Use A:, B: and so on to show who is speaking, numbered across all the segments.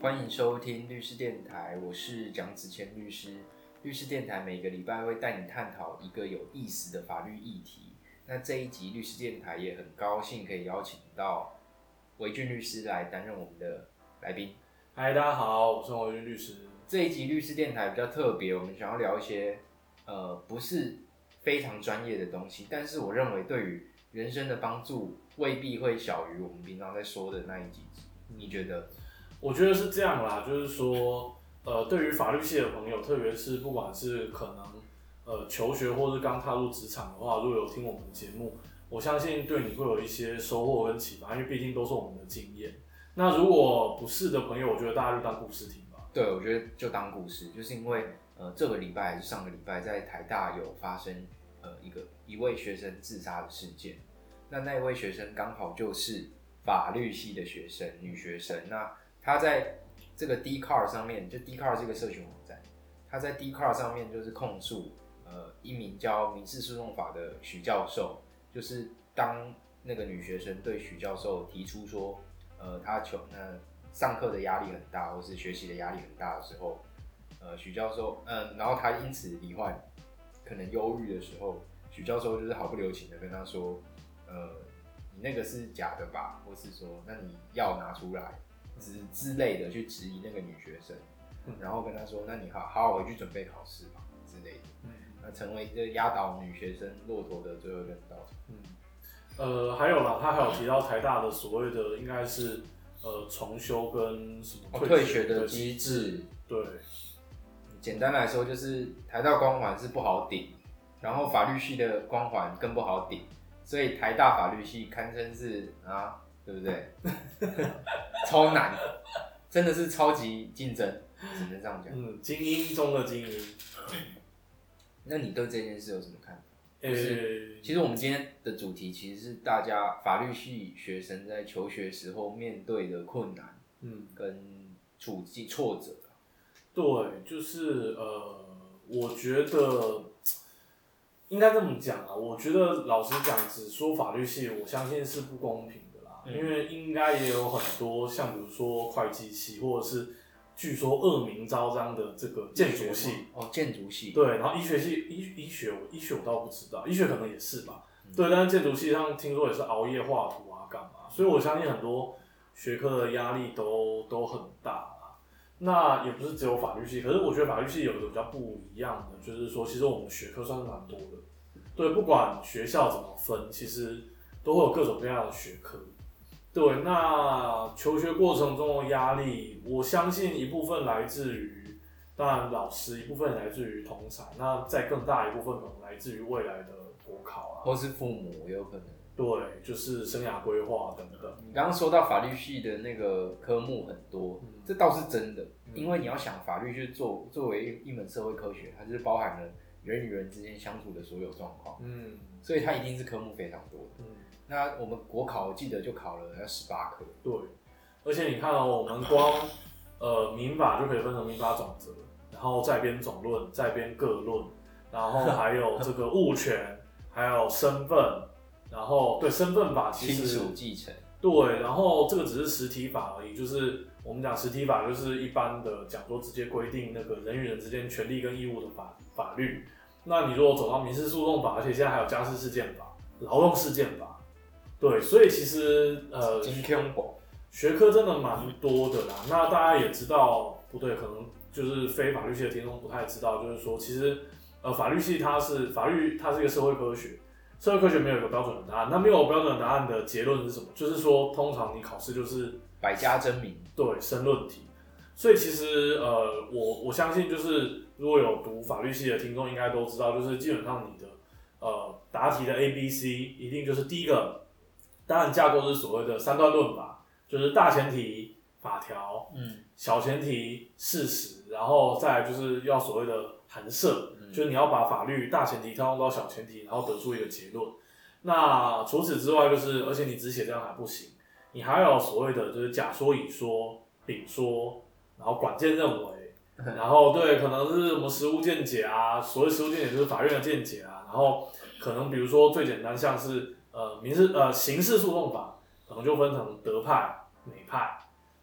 A: 欢迎收听律师电台，我是蒋子谦律师。律师电台每个礼拜会带你探讨一个有意思的法律议题。那这一集律师电台也很高兴可以邀请到维俊律师来担任我们的来宾。
B: 嗨，大家好，我是维俊律师。
A: 这一集律师电台比较特别，我们想要聊一些呃不是非常专业的东西，但是我认为对于人生的帮助未必会小于我们平常在说的那一集。你觉得？
B: 我觉得是这样啦，就是说，呃，对于法律系的朋友，特别是不管是可能呃求学或是刚踏入职场的话，如果有听我们的节目，我相信对你会有一些收获跟启发，因为毕竟都是我们的经验。那如果不是的朋友，我觉得大家就当故事听吧。
A: 对，我觉得就当故事，就是因为呃这个礼拜还是上个礼拜，在台大有发生呃一个一位学生自杀的事件，那那一位学生刚好就是法律系的学生，女学生，那。他在这个 d c a r 上面，就 d c a r 这个社群网站，他在 d c a r 上面就是控诉，呃，一名教民事诉讼法的许教授，就是当那个女学生对许教授提出说，呃，他求呃上课的压力很大，或是学习的压力很大的时候，呃，许教授，嗯，然后他因此罹患可能忧郁的时候，许教授就是毫不留情的跟他说，呃，你那个是假的吧，或是说，那你要拿出来。之之类的去质疑那个女学生，然后跟她说：“那你好好好回去准备考试吧。”之类的，嗯，那成为这压倒女学生骆驼的最后一根稻草。
B: 嗯，呃，还有啦，他还有提到台大的所谓的应该是呃重修跟什么
A: 退学的机制。
B: 对，
A: 简单来说就是台大光环是不好顶，然后法律系的光环更不好顶，所以台大法律系堪称是啊。对不对？超难，真的是超级竞争，只能这样讲。
B: 嗯，精英中的精英。
A: 那你对这件事有什么看法？呃，其实我们今天的主题其实是大家法律系学生在求学时候面对的困难，嗯，跟处境挫折。
B: 对，就是呃，我觉得应该这么讲啊。我觉得老实讲，只说法律系，我相信是不公平。因为应该也有很多像比如说会计系，或者是据说恶名昭彰的这个建筑系
A: 哦，建筑系
B: 对，然后医学系医医学医学我倒不知道，医学可能也是吧，对，但是建筑系上听说也是熬夜画图啊，干嘛？所以我相信很多学科的压力都都很大啦。那也不是只有法律系，可是我觉得法律系有一个比较不一样的，就是说其实我们学科算是蛮多的，对，不管学校怎么分，其实都会有各种各样的学科。对，那求学过程中的压力，我相信一部分来自于，当然老师，一部分来自于同才，那再更大一部分可能来自于未来的国考啊，
A: 或是父母也有可能。
B: 对，就是生涯规划等等。
A: 你刚刚说到法律系的那个科目很多，这倒是真的，因为你要想法律就是作作为一门社会科学，它就是包含了人与人之间相处的所有状况，嗯，所以它一定是科目非常多的，嗯。那我们国考我记得就考了要十八科，
B: 对，而且你看哦，我们光呃民法就可以分成民法总则，然后再编总论，再编各论，然后 还有这个物权，还有身份，然后对身份法其实
A: 亲属继承，
B: 对，然后这个只是实体法而已，就是我们讲实体法就是一般的讲说直接规定那个人与人之间权利跟义务的法法律，那你如果走到民事诉讼法，而且现在还有家事事件法、劳动事件法。对，所以其实呃，学科真的蛮多的啦。那大家也知道，不对，可能就是非法律系的听众不太知道，就是说，其实呃，法律系它是法律，它是一个社会科学，社会科学没有一个标准的答案。那没有标准的答案的结论是什么？就是说，通常你考试就是
A: 百家争鸣，
B: 对，申论题。所以其实呃，我我相信就是如果有读法律系的听众应该都知道，就是基本上你的呃答题的 A、B、C 一定就是第一个。当然，架构是所谓的三段论法，就是大前提法条，嗯，小前提事实，然后再就是要所谓的函设，就是你要把法律大前提套用到小前提，然后得出一个结论。那除此之外，就是而且你只写这样还不行，你还有所谓的就是甲说、乙说、丙说，然后管见认为，然后对，可能是什么实物见解啊，所谓实物见解就是法院的见解啊，然后可能比如说最简单像是。呃，民事呃刑事诉讼法可能就分成德派、美派，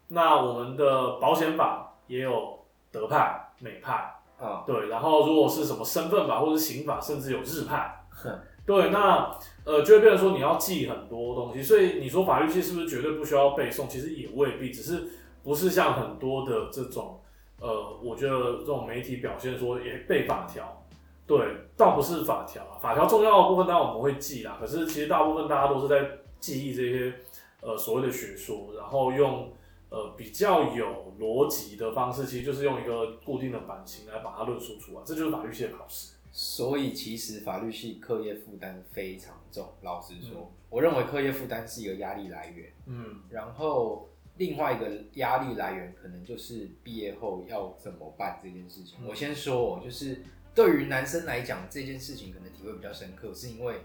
B: 那我们的保险法也有德派、美派，
A: 啊，
B: 对，然后如果是什么身份法或者是刑法，甚至有日派，
A: 哼
B: 对，那呃就会变成说你要记很多东西，所以你说法律系是不是绝对不需要背诵？其实也未必，只是不是像很多的这种呃，我觉得这种媒体表现说也背法条。对，倒不是法条啊，法条重要的部分当然我们会记啦，可是其实大部分大家都是在记忆这些呃所谓的学说，然后用呃比较有逻辑的方式，其实就是用一个固定的版型来把它论述出来，这就是法律系的考试。
A: 所以其实法律系课业负担非常重。老实说，
B: 嗯
A: 我认为课业负担是一个压力来源，
B: 嗯
A: 然后另外一个压力来源可能就是毕业后要怎么办这件事情。
B: 嗯
A: 我先说哦，就是对于男生来讲，这件事情可能体会比较深刻，是因为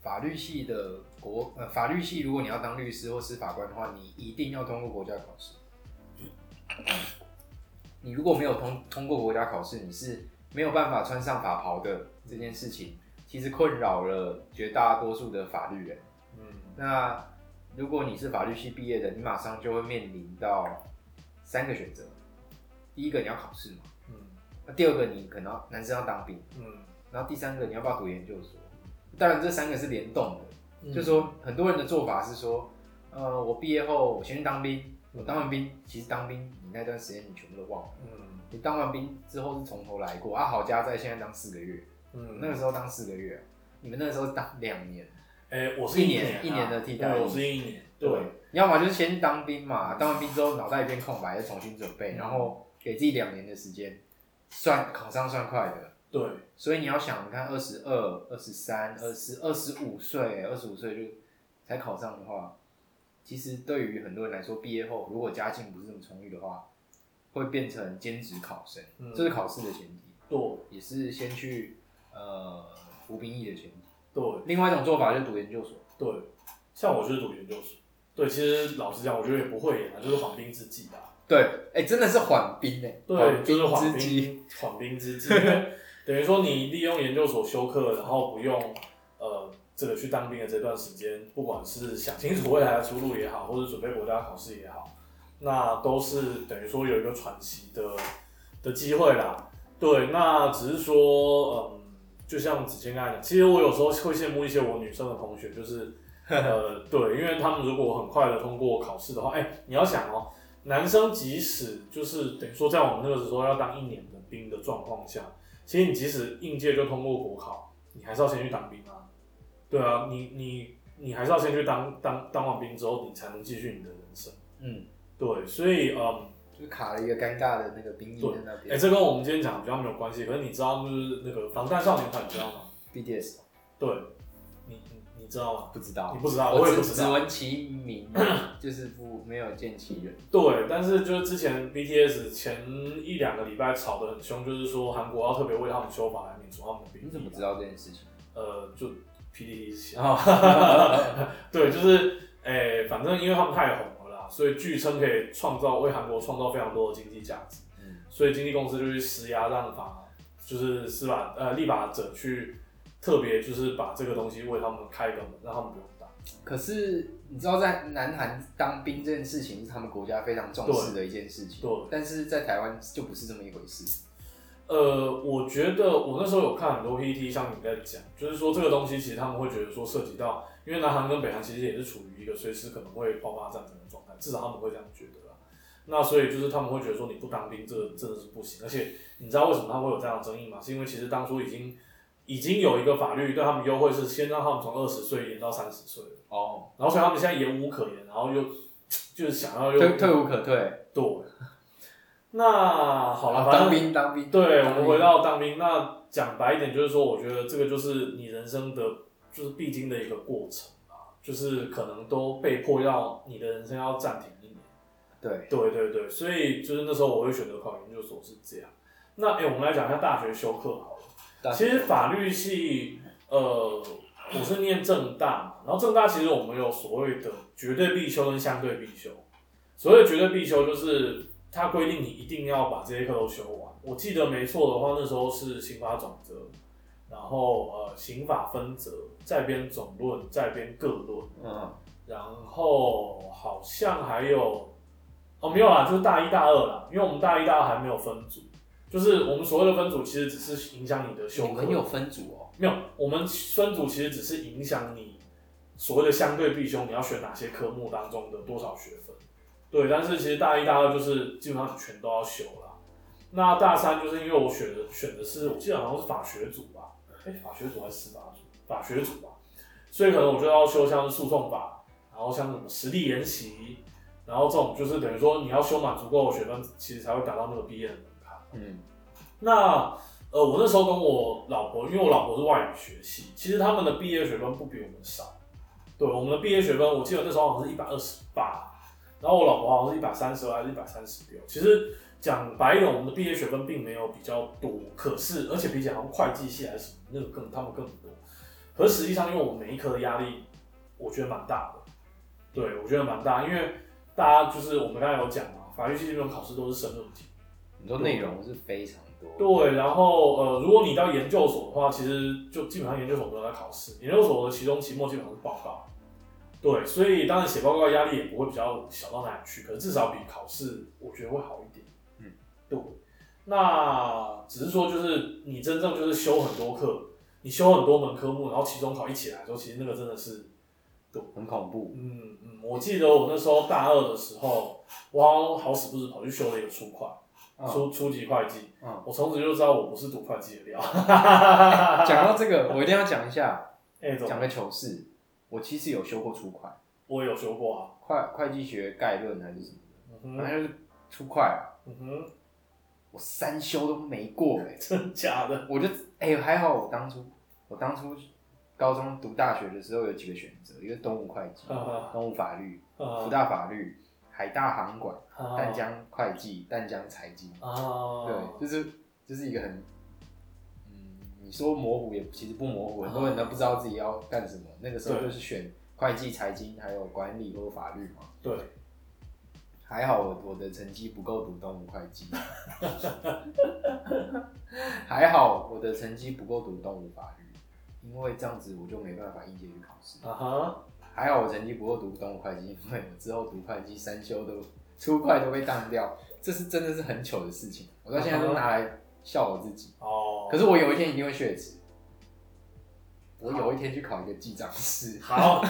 A: 法律系的国呃法律系，如果你要当律师或司法官的话，你一定要通过国家考试。你如果没有通通过国家考试，你是没有办法穿上法袍的。这件事情其实困扰了绝大多数的法律人。
B: 嗯
A: 那如果你是法律系毕业的，你马上就会面临到三个选择。第一个你要考试嘛，
B: 嗯
A: 那第二个你可能男生要当兵，
B: 嗯。
A: 然后第三个你要不要读研究所？当然这三个是联动的，
B: 嗯，
A: 就是说很多人的做法是说，呃，我毕业后我先去当兵，我当完兵，其实当兵你那段时间你全部都忘了，
B: 嗯。
A: 你当完兵之后是从头来过啊，好家在现在当四个月，
B: 嗯。
A: 那个时候当四个月，你们那个时候当两年。
B: 哎、我是
A: 一
B: 年
A: 一年的替代
B: 我是一年，对，
A: 你要么就是先当兵嘛，当完兵之后脑袋一片空白，再重新准备，
B: 嗯
A: 然后给自己两年的时间，算考上算快的。
B: 对，
A: 所以你要想，你看二十二、二十三、二十二十五岁，二十五岁就才考上的话，其实对于很多人来说，毕业后如果家境不是这么充裕的话，会变成兼职考生，
B: 嗯
A: 这是考试的前提，
B: 对
A: 也是先去呃服兵役的前提。
B: 对
A: 另外一种做法就是读研究所，
B: 对，像我就是读研究所，对，其实老实讲，我觉得也不会演啊，就是缓兵之计啦。
A: 对，哎、真的是缓兵哎、
B: 对，就是缓。兵缓兵之计，因为等于说你利用研究所休课，然后不用呃这个去当兵的这段时间，不管是想清楚未来的出路也好，或者准备国家考试也好，那都是等于说有一个喘息的的机会啦。对，那只是说，嗯，就像子谦刚才讲，其实我有时候会羡慕一些我女生的同学，就是 呃，对，因为他们如果很快的通过考试的话，哎、你要想哦，男生即使就是等于说在我们那个时候要当一年的兵的状况下，其实你即使应届就通过国考，你还是要先去当兵啊。对啊，你你你还是要先去当当当完兵之后，你才能继续你的人生。
A: 嗯，
B: 对，所以嗯，
A: 就卡了一个尴尬的那个兵役在那
B: 哎、
A: 边。
B: 这跟我们今天讲的比较没有关系，可是你知道就是那个防弹少年团，你知道吗
A: ？？BDS
B: 对，你知道吗？
A: 不知道，
B: 你不知道，我也不知道。
A: 只闻其名，就是不没有见其人。
B: 对，但是就是之前 BTS 前一两个礼拜吵得很凶，就是说韩国要特别为他们修法来免除他们的兵。
A: 你怎么知？道这件事情？
B: 呃，就 PDD 写。
A: 哦，
B: 对，就是诶、反正因为他们太红了啦，所以据称可以创造为韩国创造非常多的经济价值，
A: 嗯，
B: 所以经纪公司就去施压让法，就是司法呃立法者去特别就是把这个东西为他们开个门，让他们不用打。
A: 可是你知道，在南韩当兵这件事情是他们国家非常重视的一件事情，
B: 对
A: 但是在台湾就不是这么一回事。
B: 呃，我觉得我那时候有看很多 PPT，像你在讲，就是说这个东西其实他们会觉得说涉及到，因为南韩跟北韩其实也是处于一个随时可能会爆发战争的状态，至少他们会这样觉得啦。那所以就是他们会觉得说你不当兵，这个真的是不行。而且你知道为什么他会有这样的争议吗？是因为其实当初已经已经有一个法律对他们优惠，是先让他们从二十岁延到三十岁，
A: 哦，
B: 然后所以他们现在也无可言，然后又就是想要又
A: 退退无可退。
B: 对。那好了，反正
A: 当兵当兵。
B: 对，我
A: 当兵
B: 们回到当兵，那讲白一点，就是说，我觉得这个就是你人生的，就是必经的一个过程啊，就是可能都被迫要你的人生要暂停一年。
A: 对，
B: 对对对，所以就是那时候我会选择考研究所是这样。那哎、诶我们来讲一下大学修课好了。
A: 大
B: 其实法律系，呃，我是念正大嘛，然后正大其实我们有所谓的绝对必修跟相对必修。所谓的绝对必修就是它规定你一定要把这些课都修完。我记得没错的话，那时候是刑法总则，然后呃刑法分则，再编总论，再编各论，
A: 嗯，
B: 然后好像还有哦，没有啦，就是大一大二啦，因为我们大一大二还没有分组，就是我们所谓的分组其实只是影响你的修课
A: 你们，有分组哦，
B: 没有，我们分组其实只是影响你所谓的相对必修，你要选哪些科目当中的多少学分。对，但是其实大一、大二就是基本上全都要修了。那大三就是因为我选的选的是，我记得好像是法学组吧，哎、法学组还是司法组？法学组吧，所以可能我就要修像是诉讼法，然后像什么实地研习，然后这种就是等于说你要修满足够的学分，其实才会达到那个毕业的门槛。
A: 嗯，
B: 那呃，我那时候跟我老婆，因为我老婆是外语学系，其实他们的毕业学分不比我们少。对，我们的毕业学分，我记得那时候好像是一百二十八，然后我老婆好像是一百三十二还是一百三十六。其实讲白一点，我们的毕业学分并没有比较多，可是而且比起好像会计系还是什么，那个更他们更多。可实际上，因为我们每一科的压力，我觉得蛮大的。对，我觉得蛮大，因为大家就是我们刚才有讲嘛，法律系这种考试都是申论题。
A: 你说内容是非常多，
B: 对，然后呃，如果你到研究所的话，其实就基本上研究所都在考试，研究所的期中、期末基本上是报告。对，所以当然写报告压力也不会比较小到哪里去，可是至少比考试我觉得会好一点。
A: 嗯，
B: 对。那只是说，就是你真正就是修很多课，你修很多门科目，然后期中考一起来的时候，其实那个真的是，对
A: 很恐怖。
B: 嗯嗯，我记得我那时候大二的时候，我好像好死不死跑去修了一个初会。
A: 嗯
B: 初初级会计，
A: 嗯
B: 我从此就知道我不是读会计的料。
A: 讲到这个，我一定要讲一下，
B: 哎、怎么
A: 讲个糗事。我其实有修过初会，
B: 我有修过啊。
A: 会会计学概论还是什么的，
B: 嗯哼，
A: 反正就是初会啊。
B: 嗯哼，
A: 我三修都没过哎、
B: 真假的？
A: 我就哎、还好我当初我当初高中读大学的时候有几个选择，一个东吴会计、
B: 啊
A: 东吴法律、
B: 啊
A: 福大法律、海大航管、
B: 啊
A: 淡江会计、淡江财经。
B: 哦，
A: 对，就是就是一个很，嗯，你说模糊也其实不模糊，很多人都不知道自己要干什么。那个时候就是选会计、财经还有管理或法律嘛。
B: 对，
A: 还好我我的成绩不够读东吴会计，还好我的成绩不够读东吴法律，因为这样子我就没办法应届去考试。
B: 啊哈，
A: 还好我成绩不够读东吴会计，因为我之后读会计三修都初会都被当掉，这是真的是很糗的事情，我到现在都拿来笑我自己。
B: 哦，
A: 可是我有一天一定会血脂，我有一天去考一个记账师，
B: 好，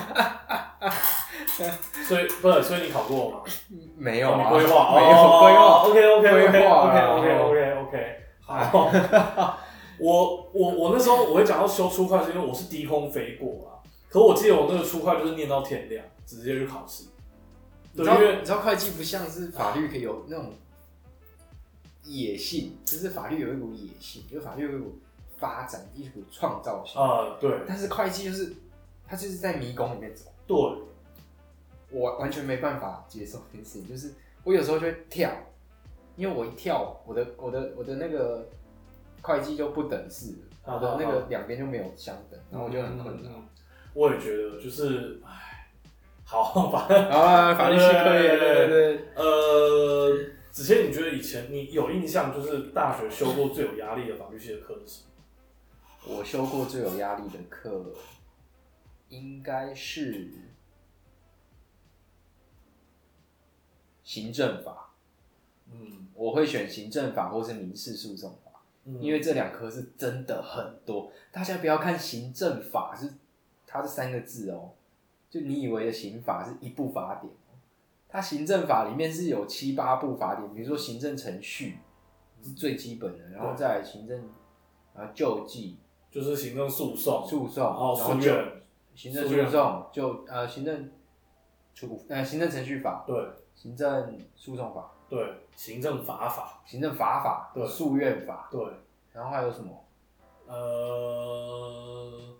B: 所以不是，所以你考过吗？
A: 没有啊，
B: 你规划，
A: 没有规划。
B: OK OK
A: 规
B: OK OK
A: 啊
B: OK OK OK，好。我我我那时候我会讲到修初会，是因为我是低空飞过啊。可我记得我那个初会就是念到天亮，直接去考试。
A: 你知道
B: 对因为
A: 你知道会计不像是法律可以有那种野性，就是法律有一股野性，就是法律有一股发展，一股创造性。
B: 啊，对
A: 但是会计就是他就是在迷宫里面走，
B: 对，
A: 我完全没办法接受这件事情。就是我有时候就会跳，因为我一跳，我的我的我的那个会计就不等式了，我的那个两边就没有相等，然后我就很困扰。
B: 嗯我也觉得就是，哎，好，反正
A: 啊，法律系可以，对对对。
B: 呃，子谦，你觉得以前你有印象，就是大学修过最有压力的法律系的课是什么？
A: 我修过最有压力的课，应该是行政法。
B: 嗯，
A: 我会选行政法或是民事诉讼法，
B: 嗯
A: 因为这两科是真的很多。大家不要看行政法是它是三个字哦，就你以为的刑法是一部法典哦，它行政法里面是有七八部法典，比如说行政程序是最基本的，然后再来行政，然后救济、
B: 就是行政诉讼，
A: 诉讼，
B: 然后
A: 就
B: 诉愿，
A: 行政
B: 诉
A: 讼就呃行政处呃行政程序法、
B: 对
A: 行政诉讼法、
B: 对，行政法法，
A: 行政法法、
B: 对
A: 诉愿法，
B: 对，
A: 然后还有什么？
B: 呃，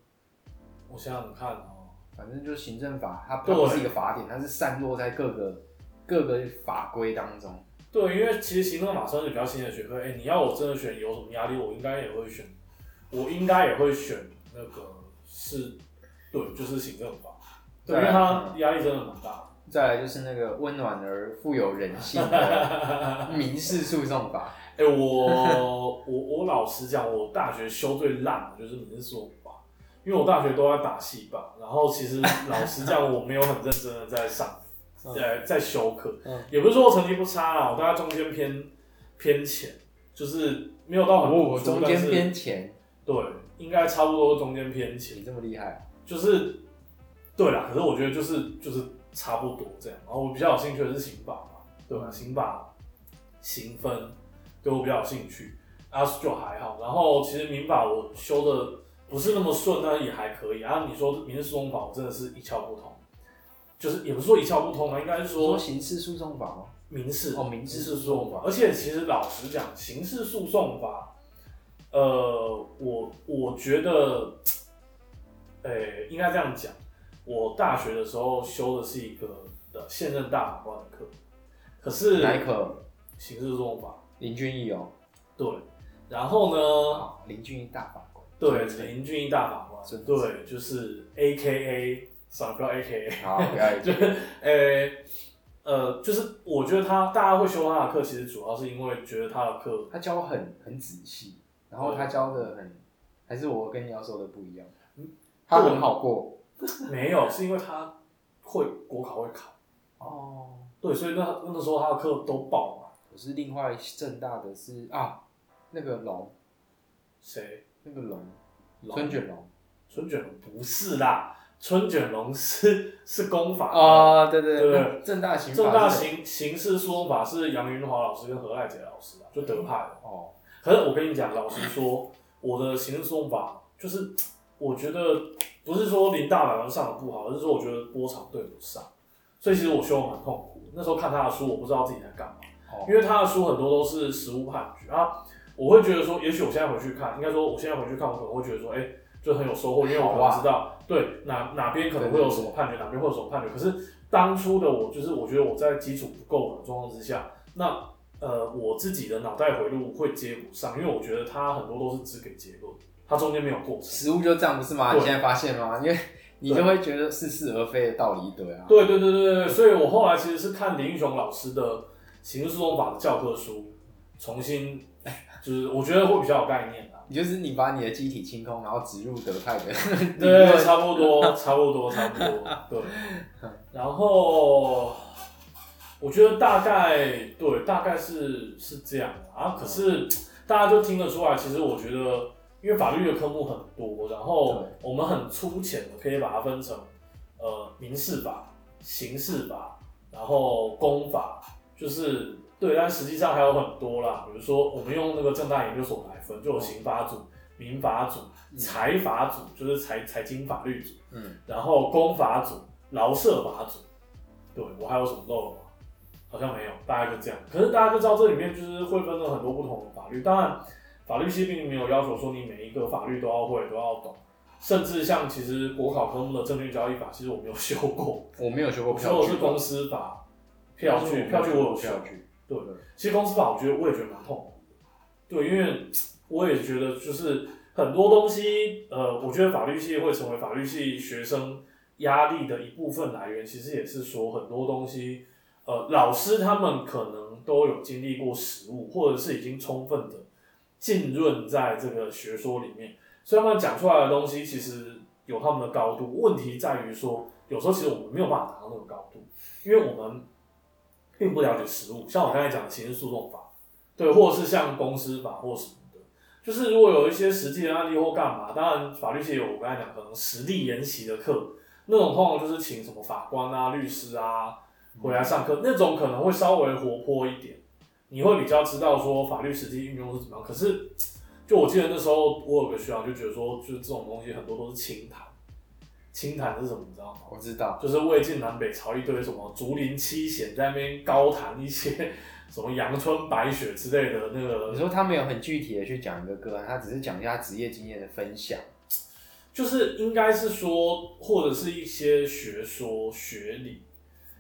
B: 我想想看哦，
A: 反正就是行政法，它它不是一个法典，它是散落在各个各个法规当中。
B: 对，因为其实行政法算是比较新的学科，哎、你要我真的选有什么压力，我应该也会选，我应该也会选那个是，对，就是行政法，对，因为它压力真的蛮大。
A: 再来就是那个温暖而富有人性的 民事诉讼法。
B: 哎、我我我老实讲，我大学修最烂的就是民事诉讼法，因为我大学都在打戏吧，然后其实老实讲，我没有很认真的在上，在在修课，
A: 嗯
B: 也不是说我成绩不差啦，我大概中间偏偏前，就是没有到很突
A: 哦，
B: 出，
A: 中间
B: 是
A: 偏前，
B: 对，应该差不多中间偏前
A: 你，这么厉害，
B: 就是对啦。可是我觉得就是就是差不多这样。然后我比较有兴趣的是刑法嘛，对吧？刑法、刑分对我比较有兴趣，啊就还好。然后其实民法我修的不是那么顺，但也还可以。然啊，你说民事诉讼法，我真的是一窍不通，就是也不是说一窍不通啊，应该是说
A: 说刑事诉讼法吗？
B: 民事。
A: 哦民事
B: 诉讼法，而且其实老实讲，刑事诉讼法，呃，我我觉得，呃、应该这样讲，我大学的时候修的是一个的现任大法官的课，可是
A: 哪一科？
B: 刑事诉讼法，
A: 林俊义哦，
B: 对，然后呢，
A: 啊，林俊义大法官，
B: 对，林俊义大法官，对，就是 A K A，算了，不要 A K A，
A: 好，不 要
B: 就呃呃，就是我觉得他大家会修他的课，其实主要是因为觉得他的课
A: 他教很很仔细，然后他教的很，还是我跟你要说的不一样，嗯。他很好过
B: 没有，是因为他会国考会考，
A: 哦。
B: 对，所以那那个时候他的课都爆嘛。
A: 可是另外正大的是啊，那个龙，
B: 谁？
A: 那个龙，春卷龙。
B: 春卷龙不是啦，春卷龙是是功法。的
A: 啊，对对
B: 对
A: 那正大刑法
B: 正大
A: 是
B: 刑刑事诉讼法是杨云华老师跟何爱杰老师啊，就德派的。
A: 哦，
B: 可是我跟你讲，老实说，我的刑事诉讼法就是，我觉得不是说林大法官上的不好，而是说我觉得波长对不上，所以其实我修的蛮痛苦。那时候看他的书，我不知道自己在干嘛，
A: 哦。
B: 因为他的书很多都是实务判决啊。我会觉得说，也许我现在回去看，应该说我现在回去看，我可能会觉得说，哎、就很有收获，因为我可能知道对哪哪边可能会有什么判决，哪边会有什么判决。可是当初的我，就是我觉得我在基础不够的状况之下，那呃我自己的脑袋回路会接不上，因为我觉得它很多都是只给结论，它中间没有过程。
A: 实物就这样不是吗？
B: 对
A: 你现在发现吗？因为你就会觉得似是而非的道理一堆啊。
B: 对对对对对，所以我后来其实是看林英雄老师的刑事诉讼法的教科书，重新就是我觉得会比较有概念啊。
A: 你就是你把你的机体清空，然后植入德泰的
B: 对，差不多，差不多，差不多，对。然后我觉得大概对，大概是是这样啊。可是大家就听得出来，其实我觉得，因为法律的科目很多，然后我们很粗浅的可以把它分成呃民事法、刑事法，然后公法，就是对，但实际上还有很多啦。比如说我们用那个正大研究所来分，就有刑法组、民法组、财法组，就是财财经法律组，
A: 嗯，
B: 然后公法组、劳社法组。对我还有什么漏了吗？好像没有，大概就这样。可是大家就知道这里面就是会分了很多不同的法律，当然法律系并没有要求说你每一个法律都要会都要懂，甚至像其实国考科目的证券交易法，其实我没有 修过，
A: 我没有修过票据，
B: 修的是公司法、票据，票据我有修
A: 票。据，
B: 对，其实公司法我觉得我也觉得蛮痛的，对，因为我也觉得就是很多东西，呃，我觉得法律系会成为法律系学生压力的一部分来源，其实也是说很多东西，呃，老师他们可能都有经历过实务，或者是已经充分的浸润在这个学说里面，所以他们讲出来的东西其实有他们的高度。问题在于说，有时候其实我们没有办法达到那个高度，因为我们并不了解实务。像我刚才讲的刑事诉讼法，对，或者是像公司法或什么的，就是如果有一些实际的案例或干嘛，当然法律系有我刚才讲可能实地研习的课，那种通常就是请什么法官啊、律师啊回来上课，那种可能会稍微活泼一点，你会比较知道说法律实际运用是怎么样。可是，就我记得那时候我有个学长就觉得说，就是这种东西很多都是清谈，清谈是什么你知道吗？
A: 我知道，
B: 就是魏晋南北朝一堆什么竹林七贤在那边高谈一些 什么阳春白雪之类的那个
A: 你说他没有很具体的去讲一个个案，他只是讲一下职业经验的分享。
B: 就是应该是说，或者是一些学说学理，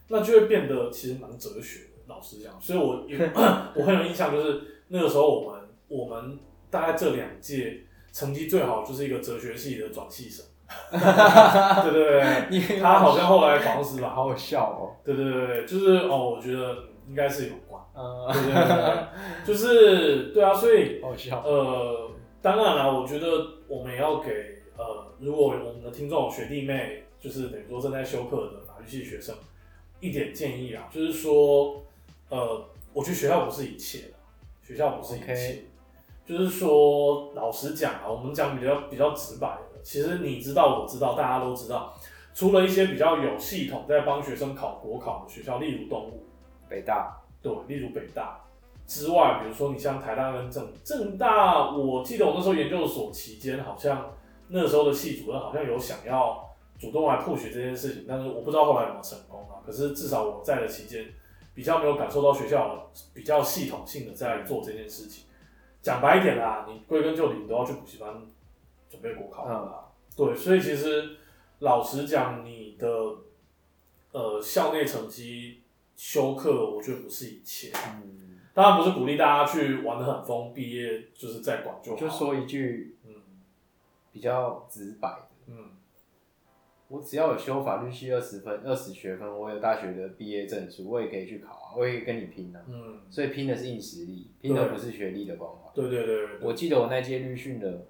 B: 那就会变得其实蛮哲学的。老实讲，所以我有 我很有印象，就是那个时候我们我们大概这两届成绩最好就是一个哲学系的转系生，对对对他好像后来房司法，
A: 好好笑哦。
B: 对对对对，就是哦，我觉得应该是有关，
A: 呃，
B: 对对对对，就是对啊，所以
A: 好笑。
B: 呃，当然了，我觉得我们也要给呃，如果我们的听众学弟妹，就是等于说正在修课的法律系学生，一点建议啊，就是说，呃，我觉得学校不是一切的，学校不是一切。就是说，老实讲啊，我们讲比较比较直白的，其实你知道，我知道，大家都知道，除了一些比较有系统在帮学生考国考的学校，例如东吴，
A: 北大，
B: 对，例如北大之外，比如说你像台大跟政政大，我记得我那时候研究所期间，好像那时候的系主任好像有想要主动来 push 这件事情，但是我不知道后来有没有成功啊。可是至少我在的期间，比较没有感受到学校比较系统性的在做这件事情。讲白一点啦，你归根究底，你都要去补习班准备国考的啦。对，所以其实老实讲，你的呃校内成绩修课，我觉得不是一切。
A: 嗯，
B: 当然不是鼓励大家去玩的很疯，毕业就是在管就好。
A: 就说一句
B: 嗯
A: 比较直白的，
B: 嗯，
A: 我只要有修法律系二十分、二十学分，我有大学的毕业证书，我也可以去考啊，我也可以跟你拼啊。
B: 嗯，
A: 所以拼的是硬实力，拼的不是学历的光环。
B: 对对对对
A: 我记得我那届律训的，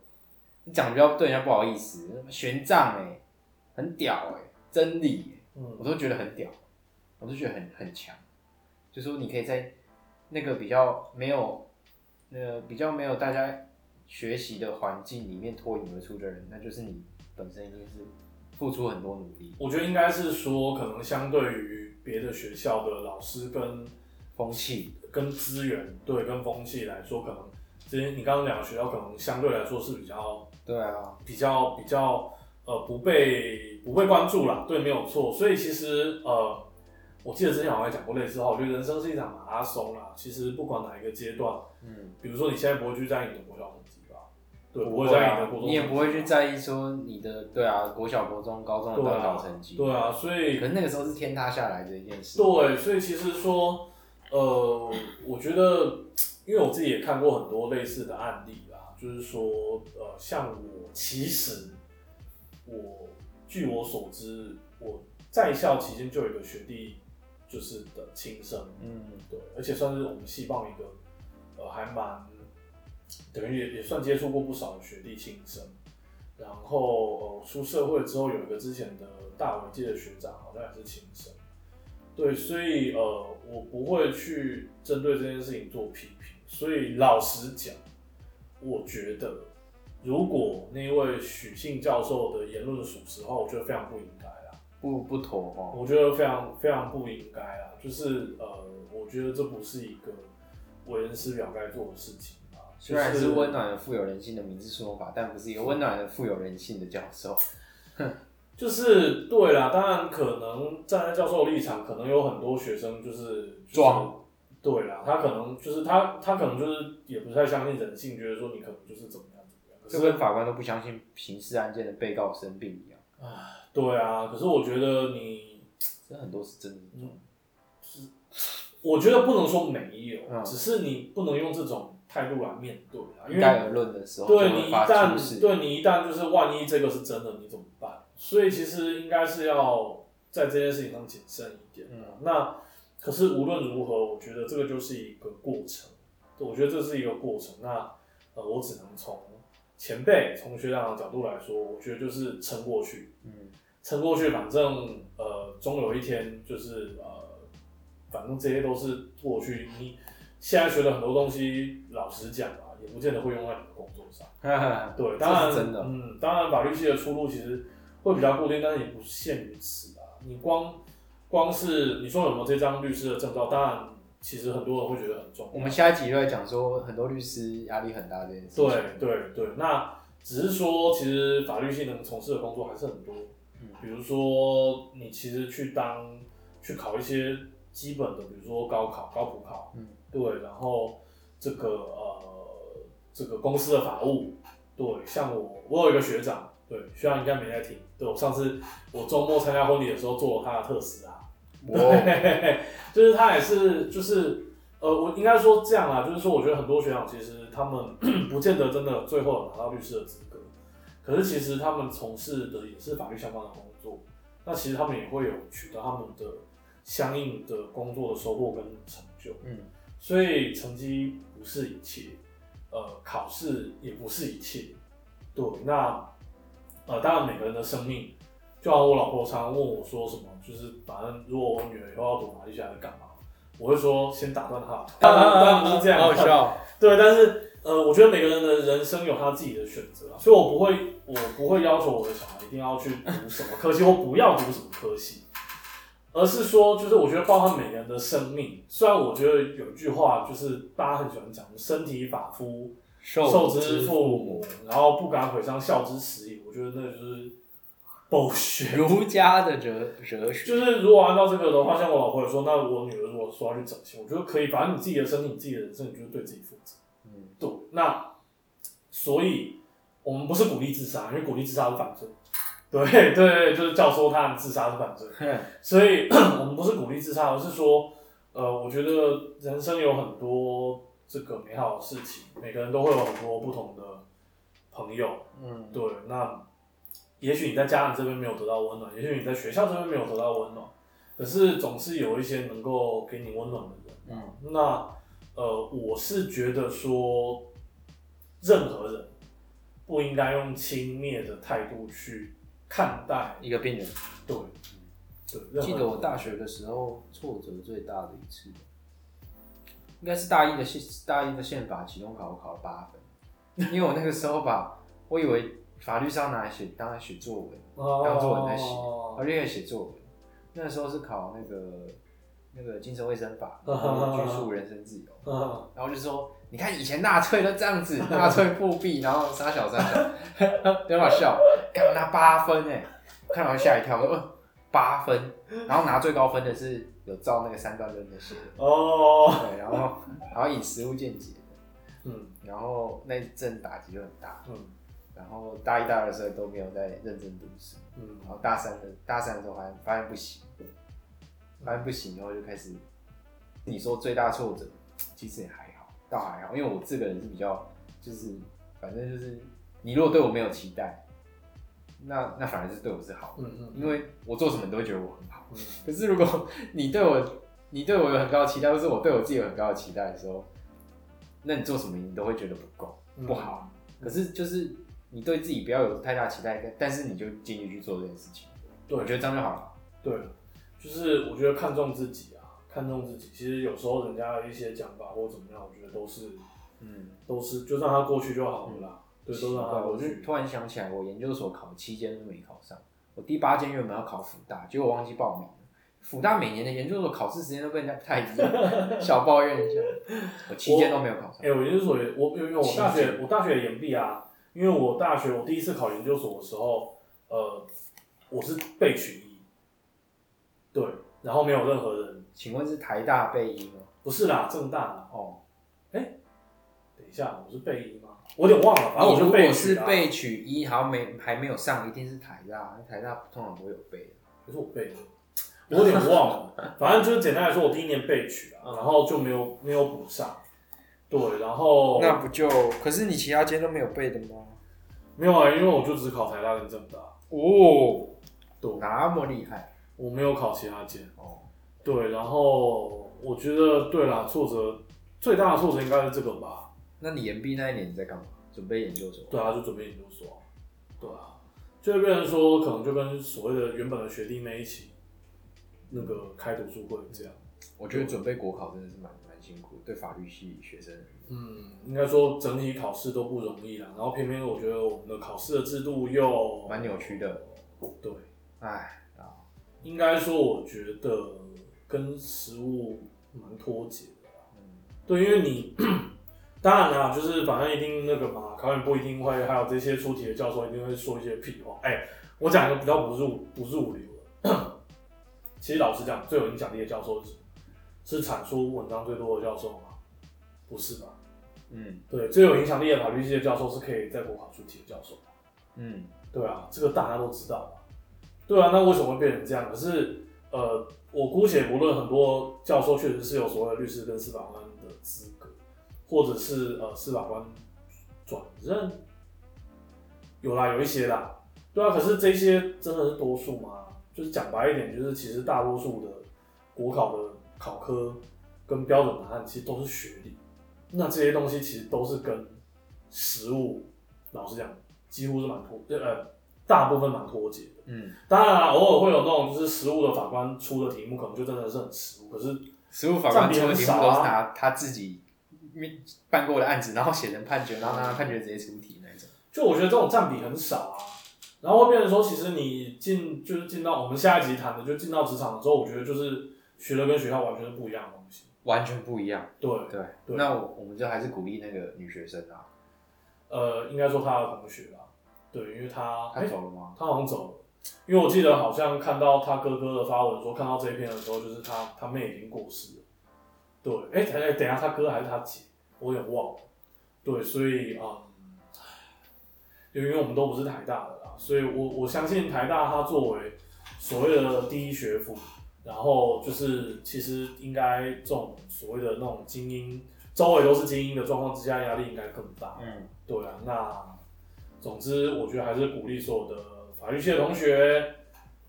A: 你讲得比较对人家不好意思，玄奘哎，很屌哎、真理、欸，我
B: 嗯
A: 都觉得很屌，我都觉得很很强。就说你可以在那个比较没有，呃，比较没有大家学习的环境里面脱颖而出的人，那就是你本身一定是付出很多努力，
B: 我觉得应该是说，可能相对于别的学校的老师跟
A: 风气，
B: 跟资源，对，跟风气来说，可能这些你刚刚讲的学校，可能相对来说是比较
A: 对啊，
B: 比较比较呃不被不被关注啦，对，没有错。所以其实呃，我记得之前好像也讲过类似的话，我觉得人生是一场马拉松啦。其实不管哪一个阶段，
A: 嗯，
B: 比如说你现在不会去在意你的国小成绩吧，对，不
A: 不会
B: 会在意你的
A: 啊
B: 国，中，
A: 你也不会去。在意说你的对啊，国小、国中、高中的高考成绩，
B: 对啊，所以
A: 可能那个时候是天塌下来的一件事，
B: 对，所以其实说，呃，我觉得，因为我自己也看过很多类似的案例啦，就是说，呃，像我其实，我据我所知，我在校期间就有一个学弟，就是的亲生，
A: 嗯，
B: 对，而且算是我们系棒一个，呃，还蛮，等于也也算接触过不少的学弟亲生。然后呃，出社会之后有一个之前的大文界的学长，好像也是亲生。对，所以呃，我不会去针对这件事情做批评。所以老实讲，我觉得如果那位许姓教授的言论属实的话，我觉得非常不应该啦。
A: 不不妥哈，
B: 我觉得非常非常不应该啊，就是呃，我觉得这不是一个为人师表该做的事情啊。
A: 虽然
B: 是
A: 温暖的、富有人性的名字说法，但不是一个温暖的、富有人性的教授。
B: 就是对啦，当然可能站在教授的立场，可能有很多学生就是、就是、
A: 装，
B: 对啦，他可能就是他他可能就是也不太相信人性，觉得说你可能就是怎么样怎么样。可
A: 就是跟法官都不相信刑事案件的被告生病一样，啊
B: 对啊，可是我觉得你，
A: 这很多是真的嗯是。
B: 我觉得不能说没有，
A: 嗯
B: 只是你不能用这种态度来面对啊，因为
A: 因概而论的时候，
B: 对你一旦
A: 事。
B: 对你一旦就是万一这个是真的，你怎么办？所以其实应该是要在这件事情上谨慎一点。
A: 嗯
B: 那可是无论如何，我觉得这个就是一个过程，我觉得这是一个过程。那呃，我只能从前辈、从学长的角度来说，我觉得就是撑过去，
A: 嗯，
B: 撑过去，反正呃，终有一天就是呃，反正这些都是过去。你现在学的很多东西，老实讲啊，也不见得会用在你的工作上。对，
A: 这
B: 当然
A: 是真的
B: 嗯，当然法律系的出路其实会比较固定，但是也不限于此啊。你光光是你说有没有这张律师的证照，当然其实很多人会觉得很重要。
A: 我们下一集就在讲说，很多律师压力很大这件事情。
B: 对对对，那只是说，其实法律系能从事的工作还是很多，
A: 嗯
B: 比如说你其实去当去考一些基本的，比如说高考、高普考，
A: 嗯，
B: 对，然后这个呃这个公司的法务，对，像我我有一个学长，对，学长应该没在听，对我上次我周末参加婚礼的时候做了他的特斯拉，
A: 哇，
B: 对，就是他也是，就是呃，我应该说这样啊，就是说，我觉得很多学长其实他们 不见得真的最后有拿到律师的资格，可是其实他们从事的也是法律相关的工作，那其实他们也会有取得他们的相应的工作的收获跟成就，
A: 嗯，
B: 所以成绩不是一切，呃，考试也不是一切，对，那呃，当然每个人的生命就好像我老婆常常问我说什么，就是反正如果我女儿以后要读法律系还是干嘛，我会说先打断她。当然当然不是这样，
A: 好笑。
B: 对，但是呃，我觉得每个人的人生有他自己的选择啊，所以我不会我不会要求我的小孩一定要去读什么科系或不要读什么科系，而是说就是我觉得包含每个人的生命。虽然我觉得有一句话就是大家很喜欢讲“身体发肤受之父母”，然后不敢毁伤孝之始也，我觉得那就是。博学，
A: 儒家的哲哲学，
B: 就是如果按照这个的话，像我老婆也说，那我女儿如果说要去整形，我觉得可以，反正你自己的身体、你自己的人生，你就是对自己负责。嗯，对。那所以，我们不是鼓励自杀，因为鼓励自杀是犯罪。对对，就是教唆他人自杀是犯罪。所以，我们不是鼓励自杀，而是说，呃，我觉得人生有很多这个美好的事情，每个人都会有很多不同的朋友。嗯，对，那。也许你在家人这边没有得到温暖，也许你在学校这边没有得到温暖，可是总是有一些能够给你温暖的人。嗯，那呃，我是觉得说，任何人不应该用轻蔑的态度去看待
A: 一个病人。
B: 对，对。
A: 记得我大学的时候挫折最大的一次，应该是大一的宪大一的宪法期中考，我考了八分，因为我那个时候把，我以为。法律是要拿来写，当然写作文，当作文在写，法律也写作文。那时候是考那个那个精神卫生法，拘束人身自由。然后就说，你看以前纳粹都这样子，纳粹复辟，然后杀小三小，很好笑。干拿八分哎，看到吓一跳，说八分。然后拿最高分的是有照那个三段论的写的哦，对，然后然后以实物见解的，嗯，然后那阵打击就很大，嗯。然后大一、大二的时候都没有在认真读书，嗯，然后大三的大三的时候发现发现不行，发现不行，然后就开始，你说最大挫折，其实也还好，倒还好，因为我这个人是比较，就是反正就是你如果对我没有期待，那那反而是对我是好的，嗯嗯，因为我做什么都会觉得我很好，嗯，可是如果你对我你对我有很高的期待，或是我对我自己有很高的期待的时候，那你做什么你都会觉得不够不好，可是就是。你对自己不要有太大期待，但是你就尽力去做这件事情。对，我觉得这样就好了。
B: 对，就是我觉得看重自己啊，看重自己。其实有时候人家的一些讲法或怎么样，我觉得都是，嗯，都是就让他过去就好了啦。对，都让他过去。
A: 我就突然想起来，我研究所考七间都没考上，我第八间原本要考辅大，结果忘记报名了。辅大每年的研究所考试时间都跟人家不太一样，小抱怨一下。我期间都没有考上。
B: 哎，我研究所也我因为我大学我大学也延毕啊。因为我大学我第一次考研究所的时候，呃，我是被取一，对，然后没有任何人。
A: 请问是台大备一吗？
B: 不是啦，正大哦。哎，等一下，我是备一吗？我有点忘了，反正我
A: 如果是被取一，好像没还没有上，一定是台大，台大通常不会有备。
B: 可是我被了，我有点忘了。反正就是简单来说，我第一年被取了，然后就没有没有补上。对，然后
A: 那不就？可是你其他间都没有背的吗？
B: 没有啊，因为我就只考台大跟政大。
A: 哦，对，那么厉害，
B: 我没有考其他间。哦，对，然后我觉得对啦，挫折最大的挫折应该是这个吧。
A: 那你研毕那一年你在干嘛？准备研究所？
B: 对啊，就准备研究所。对啊，就会变成说，可能就跟所谓的原本的学弟妹一起那个开读书会这样。
A: 我觉得准备国考真的是蛮。辛苦，对法律系学生，
B: 嗯，应该说整体考试都不容易啦。然后偏偏我觉得我们的考试的制度又
A: 蛮扭曲的，
B: 对，
A: 哎啊，
B: 应该说我觉得跟实务蛮脱节的，嗯，对，因为你当然啦，就是反正一定那个嘛，考研不一定会，还有这些出题的教授一定会说一些屁话。哎，我讲一个比较不入不入流的，其实老实讲，最有影响力的教授是。是产出文章最多的教授吗？不是吧？嗯，对，最有影响力的法律系的教授是可以在国考出题的教授。嗯，对啊，这个大家都知道吧？对啊，那为什么会变成这样？可是，呃，我姑且不论，很多教授确实是有所谓的律师跟司法官的资格，或者是呃司法官转任，有啦，有一些啦。对啊，可是这些真的是多数吗？就是讲白一点，就是其实大多数的国考的。考科跟标准答案其实都是学历，那这些东西其实都是跟实物，老实讲，几乎是蛮脱，呃，大部分蛮脱节的。
A: 嗯，
B: 当然啦，偶尔会有那种就是实务的法官出的题目，可能就真的是很实务，可是
A: 实务法官出的题目都是
B: 占比很少啊
A: 他他自己办过的案子，然后写成判决，然后让他判决直接出题那一种。
B: 就我觉得这种占比很少啊。然后会变成说，其实你进就是进到我们下一集谈的，就进到职场的时候，我觉得就是学的跟学校完全是不一样的东西。
A: 完全不一样，
B: 对，
A: 对。
B: 对
A: 那我我们就还是鼓励那个女学生啊，
B: 呃，应该说她的同学啦，对，因为他
A: 她
B: 诶
A: 走了吗？
B: 他好像走了，因为我记得好像看到他哥哥的发文说，看到这一篇的时候，就是他他妹已经过世了。对，哎、哎、等一下他哥还是他姐，我有点忘了。对，所以啊嗯，因为我们都不是台大的啦，所以我我相信台大它作为所谓的第一学府，然后就是其实应该这种所谓的那种精英，周围都是精英的状况之下，压力应该更大。
A: 嗯，
B: 对啊，那总之我觉得还是鼓励所有的法律系的同学，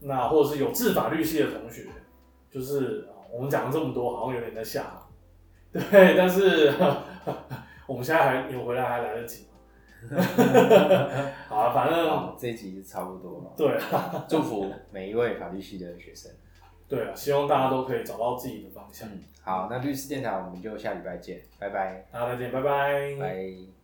B: 那或者是有志法律系的同学，就是啊我们讲了这么多，好像有点在下行，对，但是 我们现在还有回来还来得及吗？好啊，反正
A: 好，这一集就差不多了。
B: 对啊，
A: 祝福每一位法律系的学生。
B: 对啊，希望大家都可以找到自己的方向。
A: 嗯，好，那律师电台我们就下礼拜见，拜拜，
B: 大家再见，拜拜。
A: 拜。